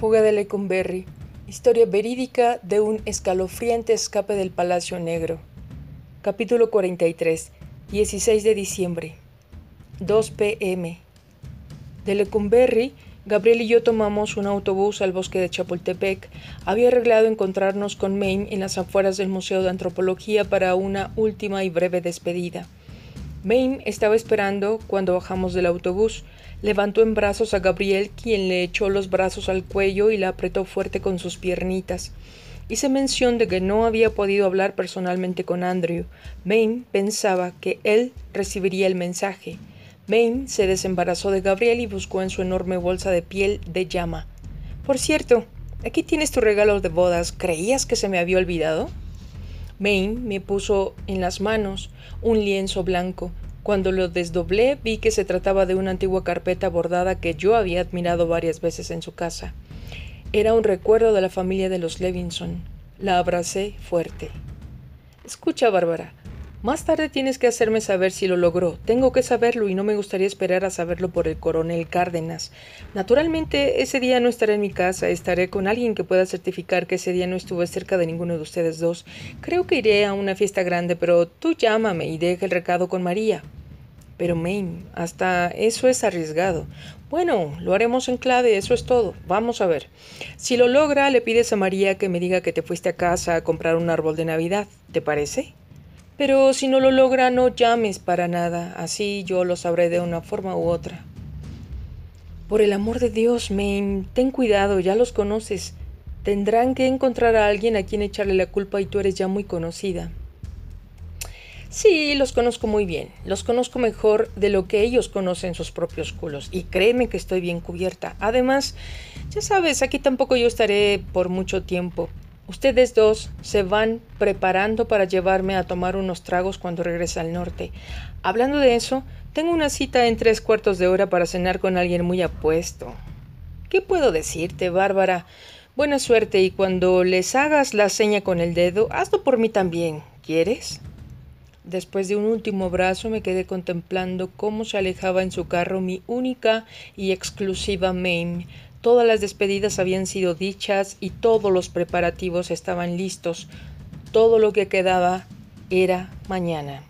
Fuga de Lecumberri. Historia verídica de un escalofriante escape del Palacio Negro. Capítulo 43. 16 de diciembre. 2 pm. De Lecumberri, Gabriel y yo tomamos un autobús al bosque de Chapultepec. Había arreglado encontrarnos con Maine en las afueras del Museo de Antropología para una última y breve despedida. Maine estaba esperando cuando bajamos del autobús. Levantó en brazos a Gabriel, quien le echó los brazos al cuello y la apretó fuerte con sus piernitas. Hice mención de que no había podido hablar personalmente con Andrew. Maine pensaba que él recibiría el mensaje. Maine se desembarazó de Gabriel y buscó en su enorme bolsa de piel de llama. Por cierto, aquí tienes tu regalo de bodas. ¿Creías que se me había olvidado? Maine me puso en las manos un lienzo blanco. Cuando lo desdoblé vi que se trataba de una antigua carpeta bordada que yo había admirado varias veces en su casa. Era un recuerdo de la familia de los Levinson. La abracé fuerte. Escucha, Bárbara, más tarde tienes que hacerme saber si lo logró. Tengo que saberlo y no me gustaría esperar a saberlo por el coronel Cárdenas. Naturalmente, ese día no estaré en mi casa, estaré con alguien que pueda certificar que ese día no estuve cerca de ninguno de ustedes dos. Creo que iré a una fiesta grande, pero tú llámame y deja el recado con María. Pero Maine, hasta eso es arriesgado. Bueno, lo haremos en clave, eso es todo. Vamos a ver. Si lo logra, le pides a María que me diga que te fuiste a casa a comprar un árbol de Navidad. ¿Te parece? Pero si no lo logra, no llames para nada, así yo lo sabré de una forma u otra. Por el amor de Dios, men, ten cuidado, ya los conoces. Tendrán que encontrar a alguien a quien echarle la culpa y tú eres ya muy conocida. Sí, los conozco muy bien. Los conozco mejor de lo que ellos conocen sus propios culos. Y créeme que estoy bien cubierta. Además, ya sabes, aquí tampoco yo estaré por mucho tiempo. Ustedes dos se van preparando para llevarme a tomar unos tragos cuando regrese al norte. Hablando de eso, tengo una cita en tres cuartos de hora para cenar con alguien muy apuesto. ¿Qué puedo decirte, Bárbara? Buena suerte y cuando les hagas la seña con el dedo, hazlo por mí también. ¿Quieres? Después de un último abrazo me quedé contemplando cómo se alejaba en su carro mi única y exclusiva Mame, Todas las despedidas habían sido dichas y todos los preparativos estaban listos. Todo lo que quedaba era mañana.